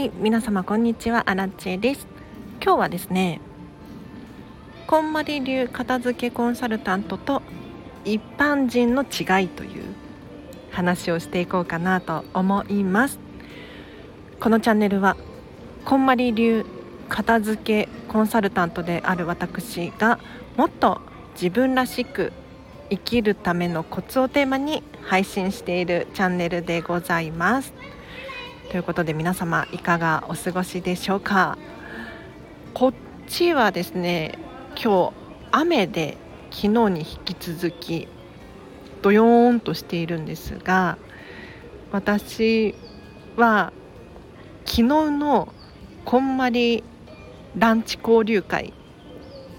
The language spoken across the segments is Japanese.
はい皆様こんにちは。アラチェです。今日はですねこんまり流片付けコンサルタントと一般人の違いという話をしていこうかなと思います。このチャンネルはこんまり流片付けコンサルタントである私がもっと自分らしく生きるためのコツをテーマに配信しているチャンネルでございます。ということで皆様いかがお過ごしでしょうか？こっちはですね今日雨で昨日に引き続きドヨーンとしているんですが私は昨日のこんまりランチ交流会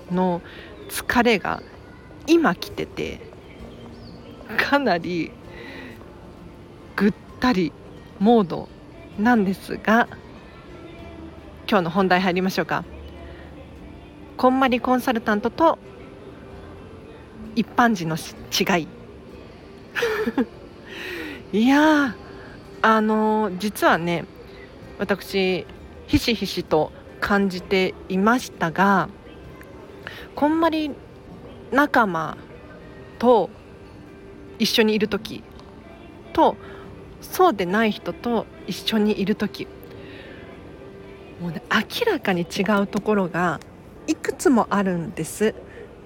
の疲れが今来ててかなりぐったりモードなんですが今日の本題入りましょうか。こんまりコンサルタントと一般人の違い。いやあの実はね私ひしひしと感じていましたがこんまり仲間と一緒にいる時とそうでない人と一緒にいる時。もうね明らかに違うところがいくつもあるんです。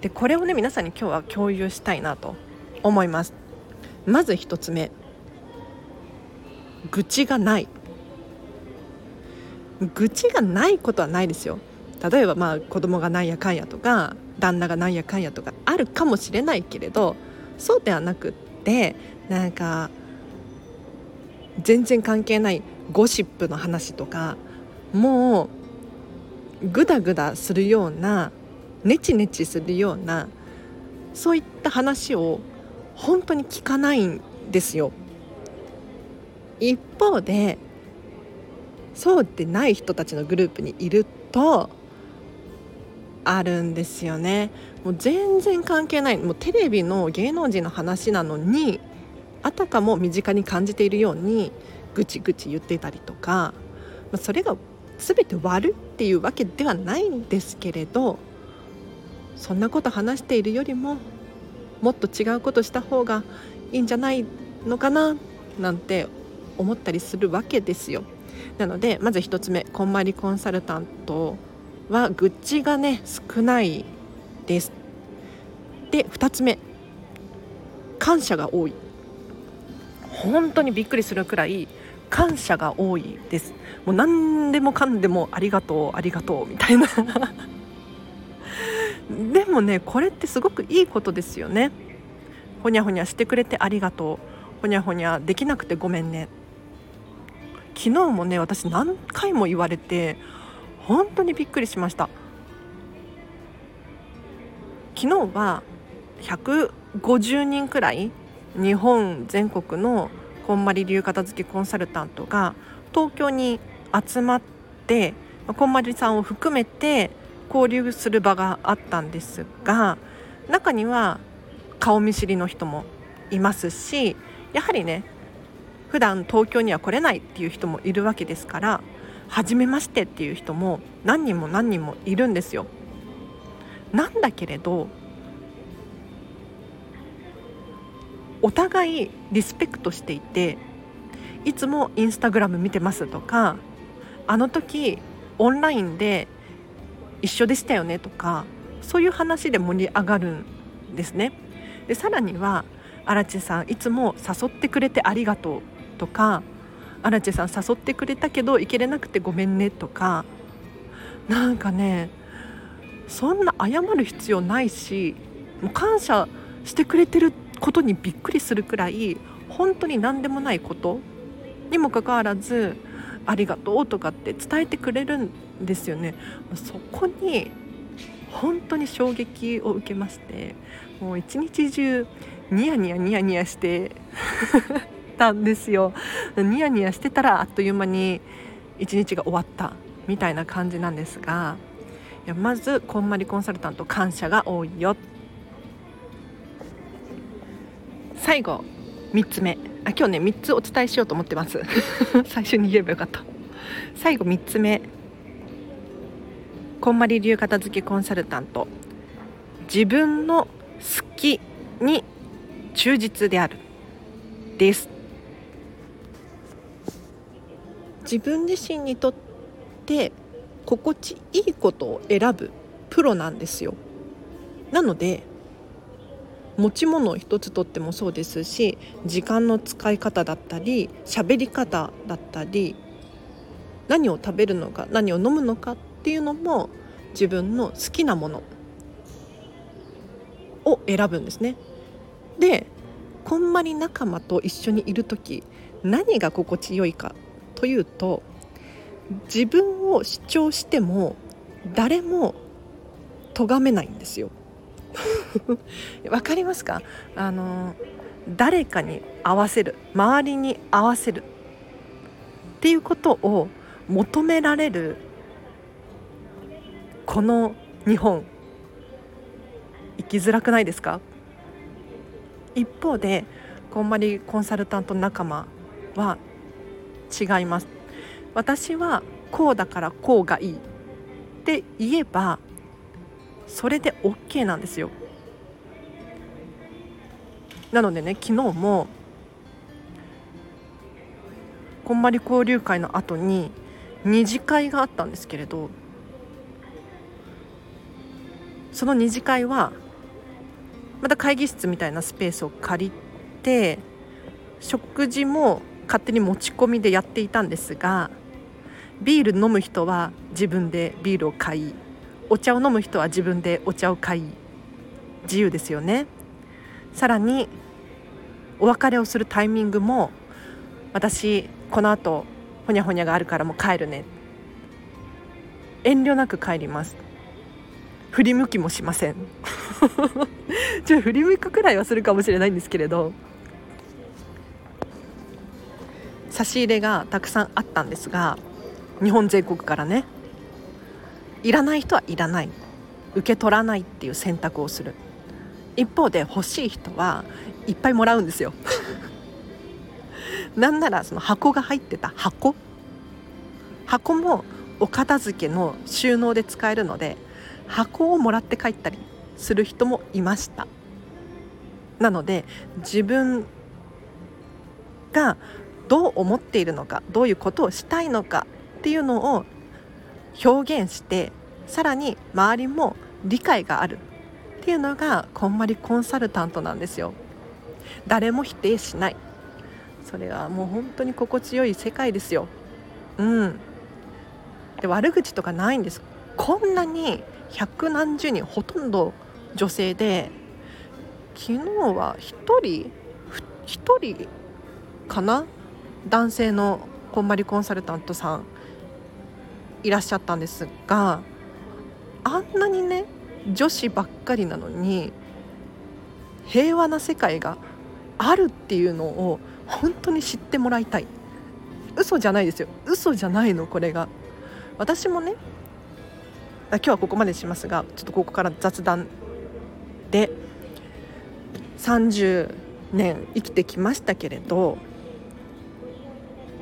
でこれをね皆さんに今日は共有したいなと思います。まず1つ目。愚痴がない。愚痴がないことはないですよ。例えばまあ子供がなんやかんやとか旦那がなんやかんやとかあるかもしれないけれどそうではなくってなんか全然関係ないゴシップの話とかもうグダグダするようなネチネチするようなそういった話を本当に聞かないんですよ。一方でそうでない人たちのグループにいるとあるんですよねもう全然関係ないもうテレビの芸能人の話なのにあたかも身近に感じているようにぐちぐち言ってたりとか、ま、それが全て悪っていうわけではないんですけれどそんなこと話しているよりももっと違うことした方がいいんじゃないのかななんて思ったりするわけですよ。なのでまず1つ目こんまりコンサルタントは愚痴がね少ないです。で2つ目感謝が多い本当にびっくりするくらい感謝が多いです。もう何でもかんでもありがとうありがとうみたいな。でもねこれってすごくいいことですよね。ほにゃほにゃしてくれてありがとう。ほにゃほにゃできなくてごめんね。昨日もね私何回も言われて本当にびっくりしました。昨日は150人くらい日本全国のこんまり流片付けコンサルタントが東京に集まってこんまりさんを含めて交流する場があったんですが中には顔見知りの人もいますしやはりね普段東京には来れないっていう人もいるわけですから初めましてっていう人も何人も何人もいるんですよ。なんだけれどお互いリスペクトしていていつもインスタグラム見てますとかあの時オンラインで一緒でしたよねとかそういう話で盛り上がるんですね。でさらには荒地さんいつも誘ってくれてありがとうとか荒地さん誘ってくれたけど行けれなくてごめんねとかなんかねそんな謝る必要ないしもう感謝してくれてるってことにびっくりするくらい本当に何でもないことにもかかわらずありがとうとかって伝えてくれるんですよね。そこに本当に衝撃を受けましてもう一日中ニヤニヤニヤニヤして たんですよ。ニヤニヤしてたらあっという間に一日が終わったみたいな感じなんですがいやまずこんまりコンサルタント感謝が多いよ最後3つ目。あ今日ね3つお伝えしようと思ってます。最初に言えばよかった。最後3つ目。こんまり流片付けコンサルタント。自分の好きに忠実である。です。自分自身にとって心地いいことを選ぶプロなんですよ。なので持ち物を一つとってもそうですし時間の使い方だったり喋り方だったり何を食べるのか何を飲むのかっていうのも自分の好きなものを選ぶんですね。でこんまり仲間と一緒にいる時何が心地よいかというと自分を主張しても誰も咎めないんですよ。わかりますか？あの誰かに合わせる周りに合わせるっていうことを求められるこの日本生きづらくないですか？一方でこんまりコンサルタント仲間は違います。私はこうだからこうがいいって言えばそれで OK なんですよ。なのでね昨日もこんまり交流会の後に二次会があったんですけれどその二次会はまた会議室みたいなスペースを借りて食事も勝手に持ち込みでやっていたんですがビール飲む人は自分でビールを買いお茶を飲む人は自分でお茶を買い自由ですよね。さらにお別れをするタイミングも私このあとほにゃほにゃがあるからもう帰るね。遠慮なく帰ります。振り向きもしません。ちょ振り向くくらいはするかもしれないんですけれど。差し入れがたくさんあったんですが日本全国からねいらない人はいらない。受け取らないっていう選択をする。一方で欲しい人はいっぱいもらうんですよ。なんならその箱が入ってた箱。箱もお片付けの収納で使えるので箱をもらって帰ったりする人もいました。なので自分がどう思っているのかどういうことをしたいのかっていうのを表現してさらに周りも理解がある。っていうのがこんまりコンサルタントなんですよ。誰も否定しない。それはもう本当に心地よい世界ですよ。うん。で悪口とかないんです。こんなに百何十人ほとんど女性で昨日は1人1人かな？男性のこんまりコンサルタントさん。いらっしゃったんですがあんなにね女子ばっかりなのに平和な世界があるっていうのを本当に知ってもらいたい。嘘じゃないですよ。嘘じゃないのこれが。私もね今日はここまでしますがちょっとここから雑談で30年生きてきましたけれど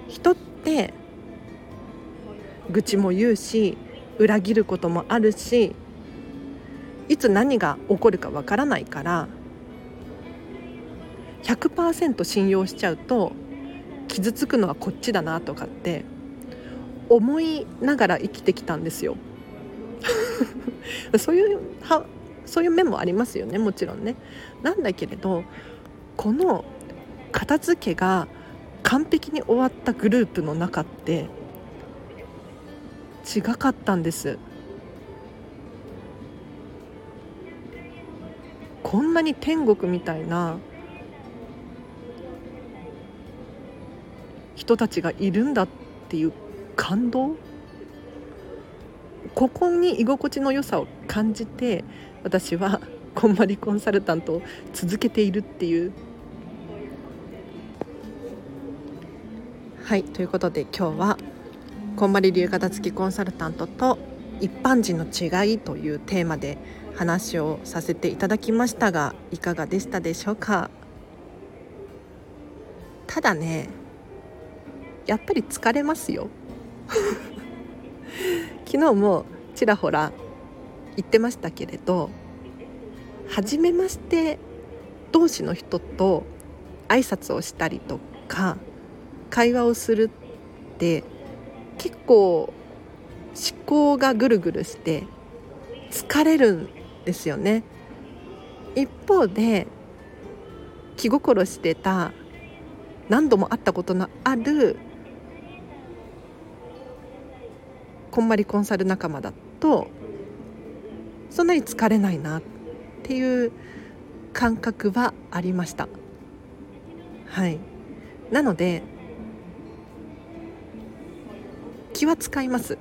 人って愚痴も言うし裏切ることもあるしいつ何が起こるかわからないから100%信用しちゃうと傷つくのはこっちだなとかって思いながら生きてきたんですよ。そういうはそういう面もありますよねもちろんね。なんだけれどこの片付けが完璧に終わったグループの中って違かったんです。こんなに天国みたいな人たちがいるんだっていう感動？ここに居心地の良さを感じて私は こんまりコンサルタントを続けているっていう。はいということで今日はこんまり流片付きコンサルタントと一般人の違いというテーマで話をさせていただきましたがいかがでしたでしょうか？ただねやっぱり疲れますよ。昨日もちらほら言ってましたけれど初めまして同士の人と挨拶をしたりとか会話をするって結構思考がぐるぐるして疲れるんですよね。一方で気心してた何度も会ったことのあるこんまりコンサル仲間だとそんなに疲れないなっていう感覚はありました。はい。なので気は使います。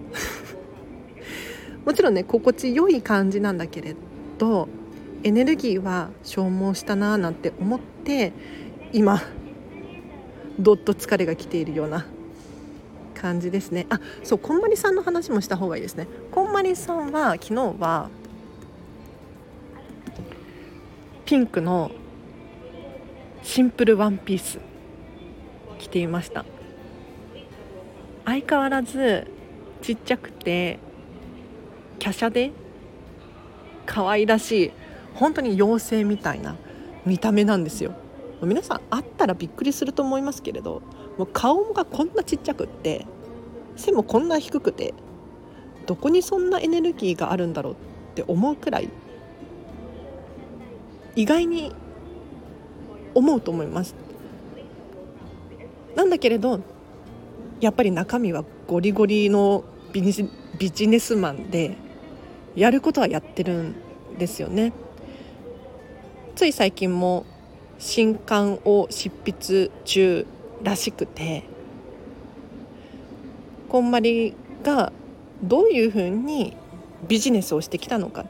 もちろんね心地よい感じなんだけれどエネルギーは消耗したなーなんて思って今どっと疲れが来ているような感じですね。あそうこんまりさんの話もした方がいいですね。こんまりさんは昨日はピンクのシンプルワンピース着ていました。相変わらずちっちゃくて華奢で可愛らしい本当に妖精みたいな見た目なんですよ。皆さん会ったらびっくりすると思いますけれどもう顔がこんなちっちゃくって背もこんな低くてどこにそんなエネルギーがあるんだろうって思うくらい意外に思うと思います。なんだけれどやっぱり中身はゴリゴリのビジネスマンでやることはやってるんですよね。つい最近も新刊を執筆中らしくてこんまりがどういうふうにビジネスをしてきたのか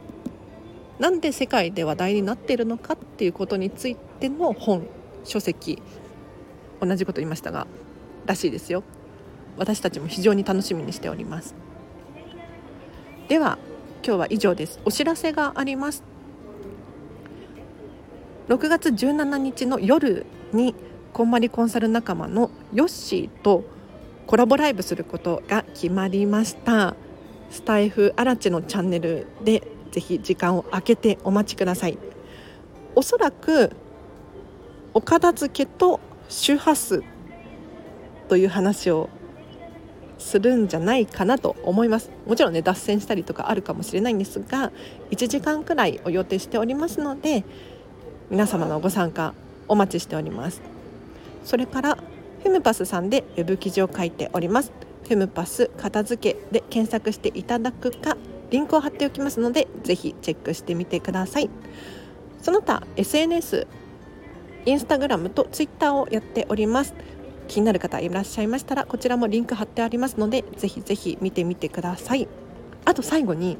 なんで世界で話題になっているのかっていうことについての本書籍同じこと言いましたがらしいですよ。私たちも非常に楽しみにしております。では今日は以上です。お知らせがあります。6月17日の夜にこんまりコンサル仲間のヨッシーとコラボライブすることが決まりました。スタイフアラチのチャンネルでぜひ時間を空けてお待ちください。おそらくお片付けと周波数という話をするんじゃないかなと思います。もちろんね脱線したりとかあるかもしれないんですが1時間くらいを予定しておりますので皆様のご参加お待ちしております。それからフェムパスさんでウェブ記事を書いております。フェムパス片付けで検索していただくかリンクを貼っておきますのでぜひチェックしてみてください。その他 SNS インスタグラムとツイッターをやっております。気になる方いらっしゃいましたらこちらもリンク貼ってありますのでぜひぜひ見てみてください。あと最後に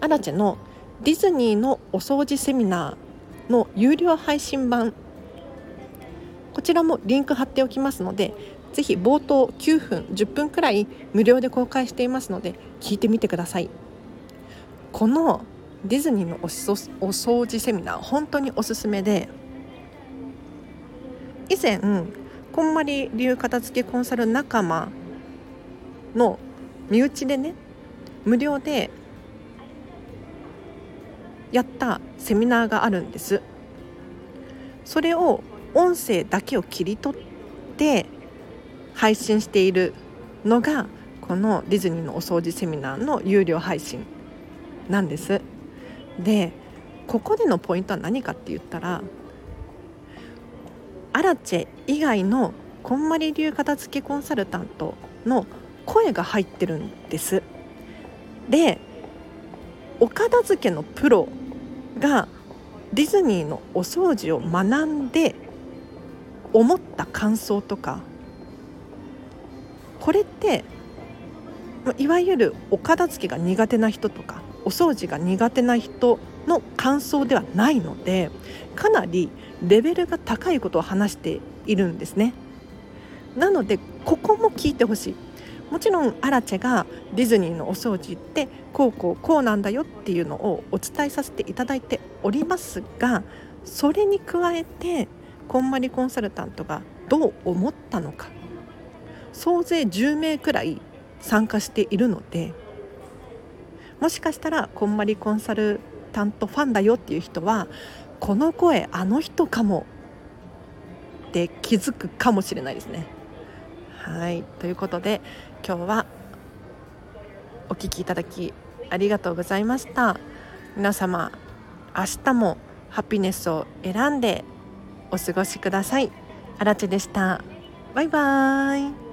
アラチェのディズニーのお掃除セミナーの有料配信版。こちらもリンク貼っておきますのでぜひ冒頭9分10分くらい無料で公開していますので聞いてみてください。このディズニーのお掃除セミナー本当におすすめで以前こんまり流片付けコンサル仲間の身内でね無料でやったセミナーがあるんです。それを音声だけを切り取って配信しているのがこのディズニーのお掃除セミナーの有料配信なんです。でここでのポイントは何かって言ったらアラチェ以外のこんまり流片付けコンサルタントの声が入ってるんです。でお片付けのプロがディズニーのお掃除を学んで思った感想とか。これっていわゆるお片付けが苦手な人とかお掃除が苦手な人の感想ではないのでかなりレベルが高いことを話しているんですね。なのでここも聞いてほしい。もちろんアラチェがディズニーのお掃除ってこうこうこうなんだよっていうのをお伝えさせていただいておりますがそれに加えてこんまりコンサルタントがどう思ったのか。総勢10名くらい参加しているのでもしかしたらこんまりコンサルタントファンだよっていう人はこの声あの人かもって気づくかもしれないですね。はい。ということで今日はお聴きいただきありがとうございました。皆様明日もハピネスを選んでお過ごしください。あらちでした。バイバーイ。